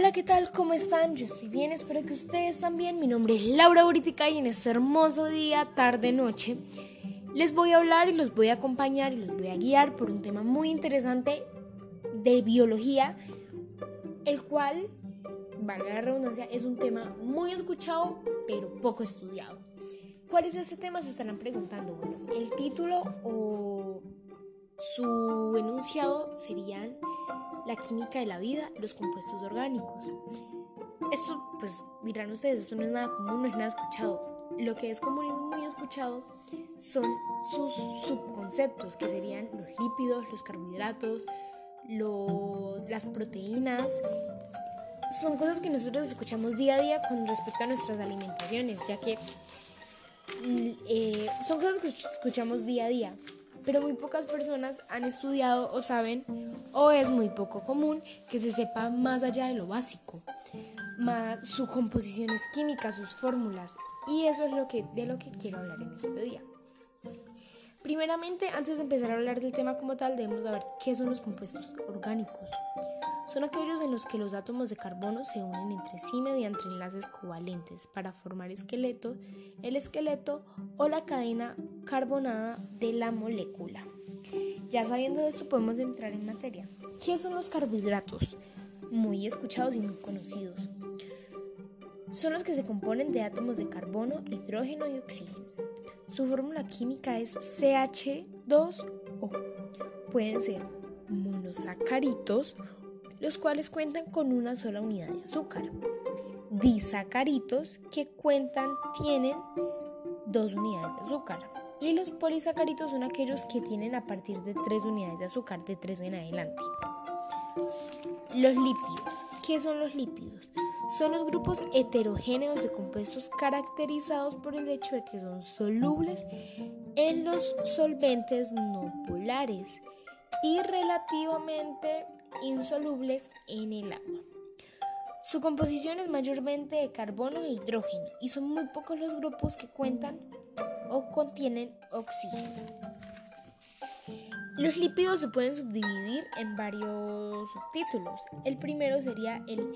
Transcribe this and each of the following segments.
Hola, ¿qué tal? ¿Cómo están? Yo estoy bien, espero que ustedes también. Mi nombre es Laura Buritica y en este hermoso día, tarde, noche, les voy a hablar y los voy a acompañar y los voy a guiar por un tema muy interesante de biología, el cual, valga la redundancia, es un tema muy escuchado pero poco estudiado. ¿Cuál es este tema? Se estarán preguntando. Bueno, el título o su enunciado serían la química de la vida, los compuestos orgánicos. Esto, pues dirán ustedes, esto no es nada común, no es nada escuchado. Lo que es común y muy escuchado son sus subconceptos, que serían los lípidos, los carbohidratos, las proteínas. Son cosas que nosotros escuchamos día a día con respecto a nuestras alimentaciones, ya que mm, eh, son cosas que escuchamos día a día pero muy pocas personas han estudiado o saben, o es muy poco común, que se sepa más allá de lo básico, más sus composiciones químicas, sus fórmulas, y eso es lo que, de lo que quiero hablar en este día. Primeramente, antes de empezar a hablar del tema como tal, debemos saber qué son los compuestos orgánicos. Son aquellos en los que los átomos de carbono se unen entre sí mediante enlaces covalentes para formar esqueleto, el esqueleto o la cadena carbonada de la molécula. Ya sabiendo esto podemos entrar en materia. ¿Qué son los carbohidratos? Muy escuchados y muy conocidos. Son los que se componen de átomos de carbono, hidrógeno y oxígeno. Su fórmula química es CH2O. Pueden ser monosacaritos, los cuales cuentan con una sola unidad de azúcar. Disacaritos, que cuentan, tienen dos unidades de azúcar. Y los polisacaritos son aquellos que tienen a partir de tres unidades de azúcar, de tres en adelante. Los lípidos. ¿Qué son los lípidos? Son los grupos heterogéneos de compuestos caracterizados por el hecho de que son solubles en los solventes no polares y relativamente insolubles en el agua. Su composición es mayormente de carbono e hidrógeno y son muy pocos los grupos que cuentan o contienen oxígeno. Los lípidos se pueden subdividir en varios subtítulos. El primero sería el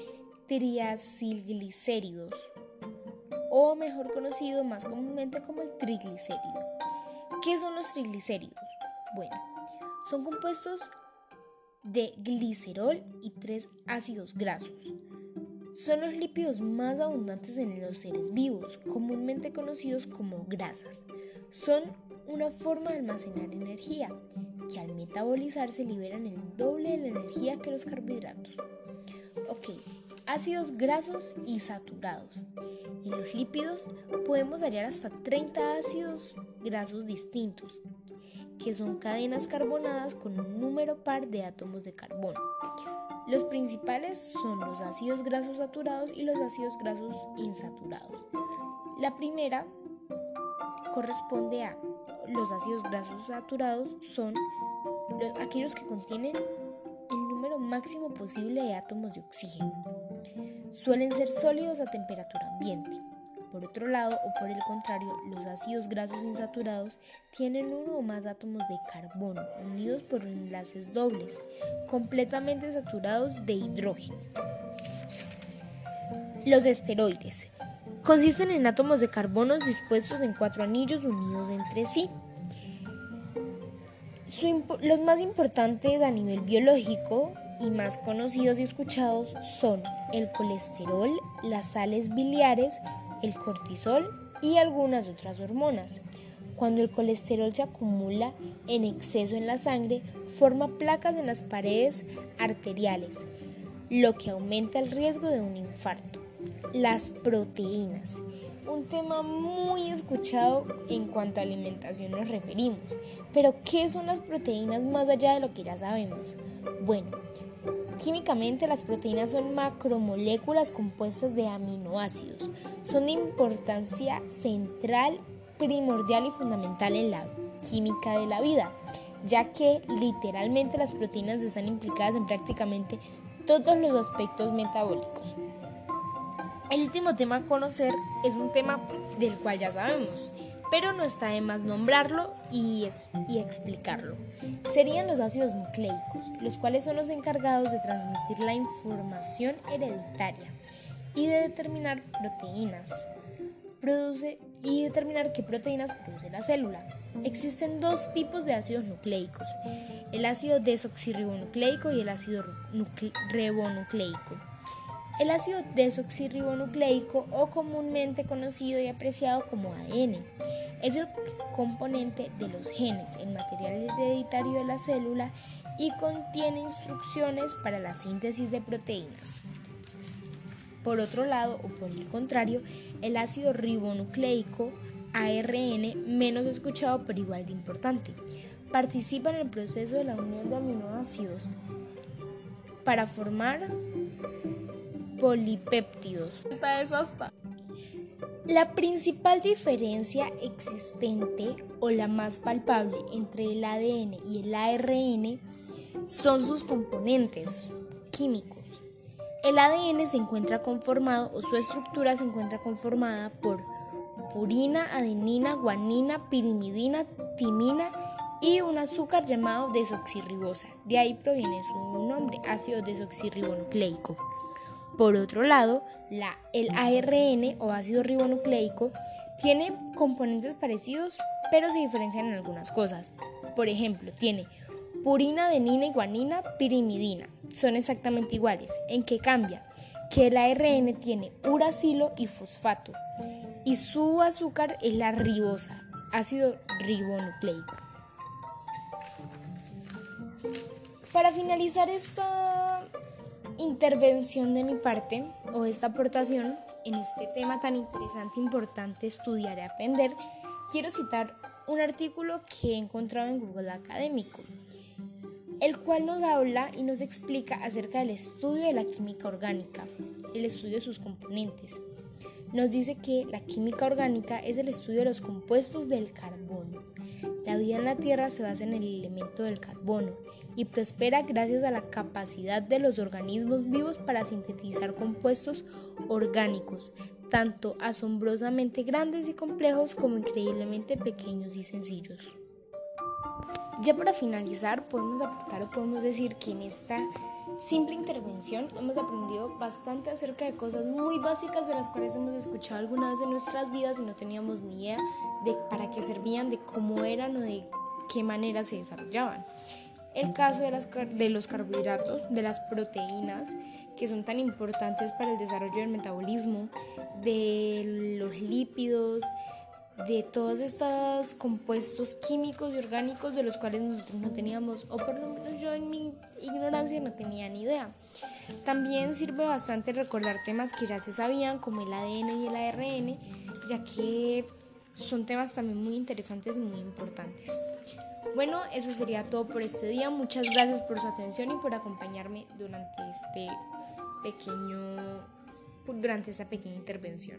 triacilglicéridos, o mejor conocido más comúnmente como el triglicérido. ¿Qué son los triglicéridos? Bueno, son compuestos de glicerol y tres ácidos grasos. Son los lípidos más abundantes en los seres vivos, comúnmente conocidos como grasas. Son una forma de almacenar energía, que al metabolizarse liberan el doble de la energía que los carbohidratos. Ok, ácidos grasos y saturados. En los lípidos podemos hallar hasta 30 ácidos grasos distintos, que son cadenas carbonadas con un número par de átomos de carbono. Los principales son los ácidos grasos saturados y los ácidos grasos insaturados. La primera corresponde a los ácidos grasos saturados son aquellos que contienen el número máximo posible de átomos de oxígeno suelen ser sólidos a temperatura ambiente. Por otro lado, o por el contrario, los ácidos grasos insaturados tienen uno o más átomos de carbono unidos por enlaces dobles, completamente saturados de hidrógeno. Los esteroides consisten en átomos de carbono dispuestos en cuatro anillos unidos entre sí. los más importantes a nivel biológico y más conocidos y escuchados son el colesterol, las sales biliares, el cortisol y algunas otras hormonas. Cuando el colesterol se acumula en exceso en la sangre, forma placas en las paredes arteriales, lo que aumenta el riesgo de un infarto. Las proteínas, un tema muy escuchado en cuanto a alimentación nos referimos. Pero, ¿qué son las proteínas más allá de lo que ya sabemos? Bueno, Químicamente las proteínas son macromoléculas compuestas de aminoácidos. Son de importancia central, primordial y fundamental en la química de la vida, ya que literalmente las proteínas están implicadas en prácticamente todos los aspectos metabólicos. El último tema a conocer es un tema del cual ya sabemos, pero no está de más nombrarlo y, y explicarlo. Serían los ácidos nucleicos, los cuales son los encargados de transmitir la información hereditaria y de determinar proteínas. Produce y determinar qué proteínas produce la célula. Existen dos tipos de ácidos nucleicos, el ácido desoxirribonucleico y el ácido ribonucleico. El ácido desoxirribonucleico, o comúnmente conocido y apreciado como ADN, es el componente de los genes, el material hereditario de la célula y contiene instrucciones para la síntesis de proteínas. Por otro lado, o por el contrario, el ácido ribonucleico, ARN, menos escuchado pero igual de importante, participa en el proceso de la unión de aminoácidos para formar polipéptidos. La principal diferencia existente o la más palpable entre el ADN y el ARN son sus componentes químicos. El ADN se encuentra conformado o su estructura se encuentra conformada por purina, adenina, guanina, pirimidina, timina y un azúcar llamado desoxirribosa. De ahí proviene su nombre, ácido desoxirribonucleico. Por otro lado, la, el ARN o ácido ribonucleico tiene componentes parecidos, pero se diferencian en algunas cosas. Por ejemplo, tiene purina, adenina y guanina, pirimidina. Son exactamente iguales. ¿En qué cambia? Que el ARN tiene uracilo y fosfato y su azúcar es la ribosa, ácido ribonucleico. Para finalizar esta intervención de mi parte o esta aportación en este tema tan interesante, importante, estudiar y aprender, quiero citar un artículo que he encontrado en Google Académico, el cual nos habla y nos explica acerca del estudio de la química orgánica, el estudio de sus componentes. Nos dice que la química orgánica es el estudio de los compuestos del carbono. La vida en la Tierra se basa en el elemento del carbono y prospera gracias a la capacidad de los organismos vivos para sintetizar compuestos orgánicos, tanto asombrosamente grandes y complejos como increíblemente pequeños y sencillos. Ya para finalizar, podemos aportar o podemos decir que en esta simple intervención hemos aprendido bastante acerca de cosas muy básicas de las cuales hemos escuchado alguna vez en nuestras vidas y no teníamos ni idea de para qué servían, de cómo eran o de qué manera se desarrollaban. El caso de, las, de los carbohidratos, de las proteínas, que son tan importantes para el desarrollo del metabolismo, de los lípidos, de todos estos compuestos químicos y orgánicos de los cuales nosotros no teníamos, o por lo menos yo en mi ignorancia no tenía ni idea. También sirve bastante recordar temas que ya se sabían, como el ADN y el ARN, ya que son temas también muy interesantes y muy importantes. Bueno, eso sería todo por este día. Muchas gracias por su atención y por acompañarme durante este pequeño durante esta pequeña intervención.